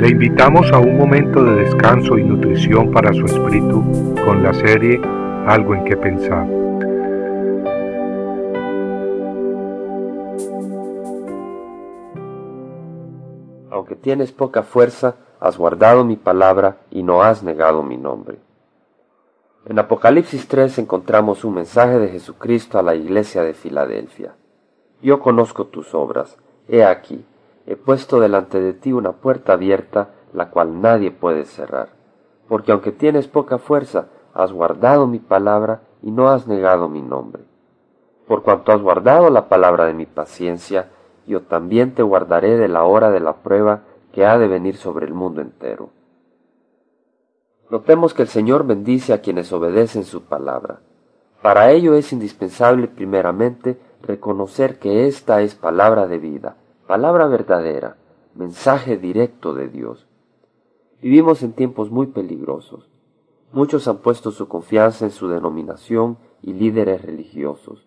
Le invitamos a un momento de descanso y nutrición para su espíritu con la serie Algo en que pensar. Aunque tienes poca fuerza, has guardado mi palabra y no has negado mi nombre. En Apocalipsis 3 encontramos un mensaje de Jesucristo a la iglesia de Filadelfia. Yo conozco tus obras. He aquí, he puesto delante de ti una puerta abierta, la cual nadie puede cerrar. Porque aunque tienes poca fuerza, has guardado mi palabra y no has negado mi nombre. Por cuanto has guardado la palabra de mi paciencia, yo también te guardaré de la hora de la prueba que ha de venir sobre el mundo entero. Notemos que el Señor bendice a quienes obedecen su palabra. Para ello es indispensable primeramente reconocer que esta es palabra de vida, palabra verdadera, mensaje directo de Dios. Vivimos en tiempos muy peligrosos. Muchos han puesto su confianza en su denominación y líderes religiosos,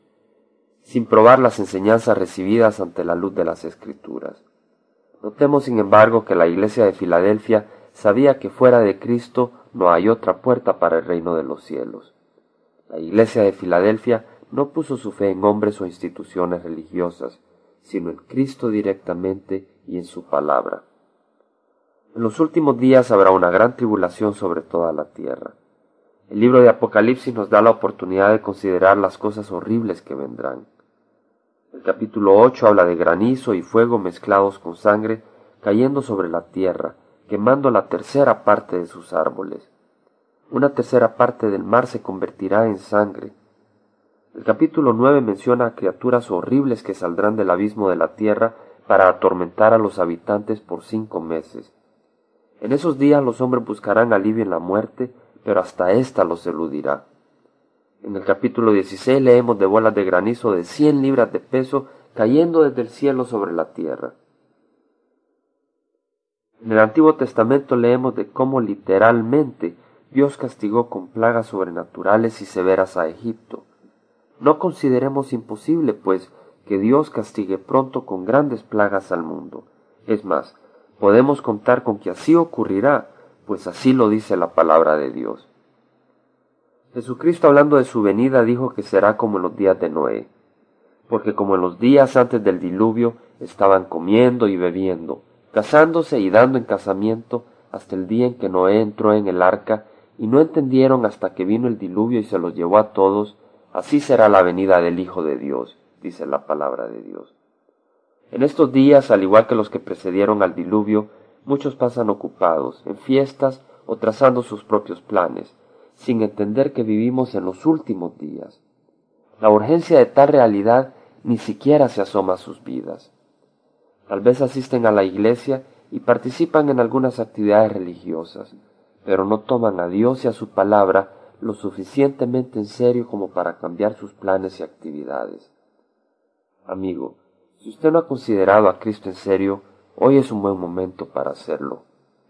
sin probar las enseñanzas recibidas ante la luz de las Escrituras. Notemos, sin embargo, que la iglesia de Filadelfia sabía que fuera de Cristo no hay otra puerta para el reino de los cielos. La iglesia de Filadelfia no puso su fe en hombres o instituciones religiosas, sino en Cristo directamente y en su palabra. En los últimos días habrá una gran tribulación sobre toda la tierra. El libro de Apocalipsis nos da la oportunidad de considerar las cosas horribles que vendrán. El capítulo 8 habla de granizo y fuego mezclados con sangre cayendo sobre la tierra, quemando la tercera parte de sus árboles. Una tercera parte del mar se convertirá en sangre, el capítulo 9 menciona criaturas horribles que saldrán del abismo de la tierra para atormentar a los habitantes por cinco meses. En esos días los hombres buscarán alivio en la muerte, pero hasta ésta los eludirá. En el capítulo 16 leemos de bolas de granizo de cien libras de peso cayendo desde el cielo sobre la tierra. En el Antiguo Testamento leemos de cómo literalmente Dios castigó con plagas sobrenaturales y severas a Egipto. No consideremos imposible, pues, que Dios castigue pronto con grandes plagas al mundo. Es más, podemos contar con que así ocurrirá, pues así lo dice la palabra de Dios. Jesucristo hablando de su venida dijo que será como en los días de Noé, porque como en los días antes del diluvio estaban comiendo y bebiendo, casándose y dando en casamiento hasta el día en que Noé entró en el arca y no entendieron hasta que vino el diluvio y se los llevó a todos, Así será la venida del Hijo de Dios, dice la palabra de Dios. En estos días, al igual que los que precedieron al diluvio, muchos pasan ocupados, en fiestas o trazando sus propios planes, sin entender que vivimos en los últimos días. La urgencia de tal realidad ni siquiera se asoma a sus vidas. Tal vez asisten a la iglesia y participan en algunas actividades religiosas, pero no toman a Dios y a su palabra lo suficientemente en serio como para cambiar sus planes y actividades. Amigo, si usted no ha considerado a Cristo en serio, hoy es un buen momento para hacerlo.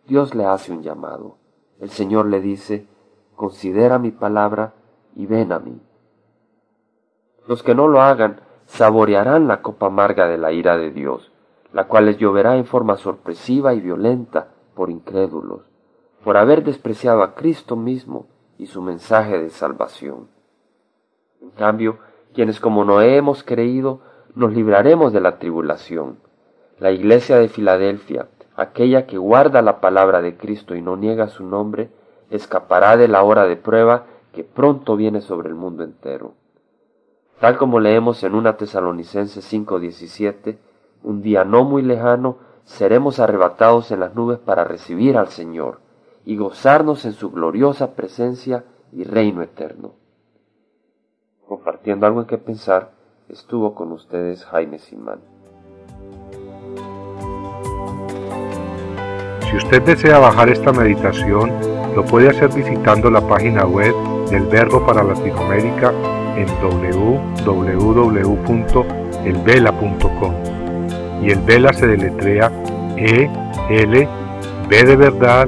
Dios le hace un llamado. El Señor le dice, considera mi palabra y ven a mí. Los que no lo hagan saborearán la copa amarga de la ira de Dios, la cual les lloverá en forma sorpresiva y violenta por incrédulos, por haber despreciado a Cristo mismo y su mensaje de salvación. En cambio, quienes como Noé hemos creído, nos libraremos de la tribulación. La iglesia de Filadelfia, aquella que guarda la palabra de Cristo y no niega su nombre, escapará de la hora de prueba que pronto viene sobre el mundo entero. Tal como leemos en una Tesalonicense 5:17, un día no muy lejano seremos arrebatados en las nubes para recibir al Señor y gozarnos en su gloriosa presencia y reino eterno. Compartiendo algo en que pensar, estuvo con ustedes Jaime Simán. Si usted desea bajar esta meditación, lo puede hacer visitando la página web del Verbo para Latinoamérica en www.elvela.com. Y el Vela se deletrea E L B de verdad